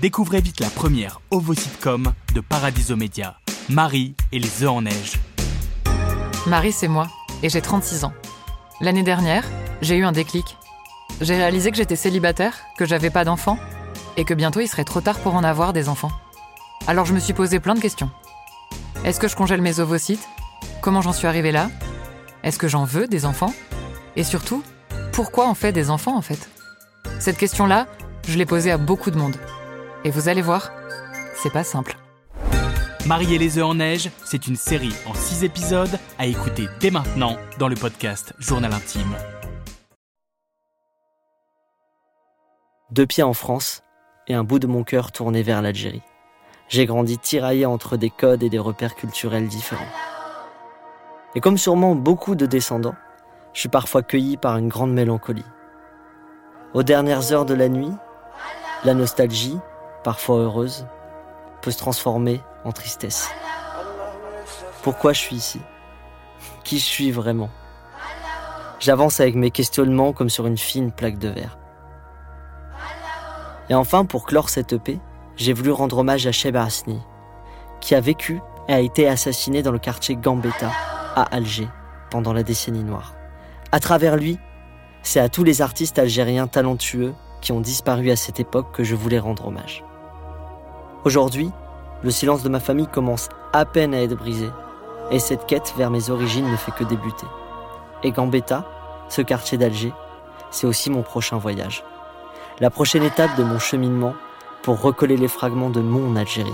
Découvrez vite la première ovo-sitcom de Paradiso Media, Marie et les œufs en neige. Marie, c'est moi, et j'ai 36 ans. L'année dernière, j'ai eu un déclic. J'ai réalisé que j'étais célibataire, que j'avais pas d'enfants, et que bientôt il serait trop tard pour en avoir des enfants. Alors je me suis posé plein de questions. Est-ce que je congèle mes ovocytes Comment j'en suis arrivée là? Est-ce que j'en veux des enfants? Et surtout, pourquoi on fait des enfants en fait? Cette question-là, je l'ai posée à beaucoup de monde. Et vous allez voir, c'est pas simple. Marie et les œufs en neige, c'est une série en 6 épisodes à écouter dès maintenant dans le podcast Journal Intime. Deux pieds en France et un bout de mon cœur tourné vers l'Algérie. J'ai grandi tiraillé entre des codes et des repères culturels différents. Et comme sûrement beaucoup de descendants, je suis parfois cueilli par une grande mélancolie. Aux dernières heures de la nuit, la nostalgie, parfois heureuse, peut se transformer en tristesse. Pourquoi je suis ici? Qui je suis vraiment? J'avance avec mes questionnements comme sur une fine plaque de verre. Et enfin, pour clore cette EP, j'ai voulu rendre hommage à Sheb Asni, qui a vécu et a été assassiné dans le quartier Gambetta, à Alger, pendant la décennie noire. À travers lui, c'est à tous les artistes algériens talentueux qui ont disparu à cette époque que je voulais rendre hommage. Aujourd'hui, le silence de ma famille commence à peine à être brisé, et cette quête vers mes origines ne fait que débuter. Et Gambetta, ce quartier d'Alger, c'est aussi mon prochain voyage. La prochaine étape de mon cheminement pour recoller les fragments de mon Algérie.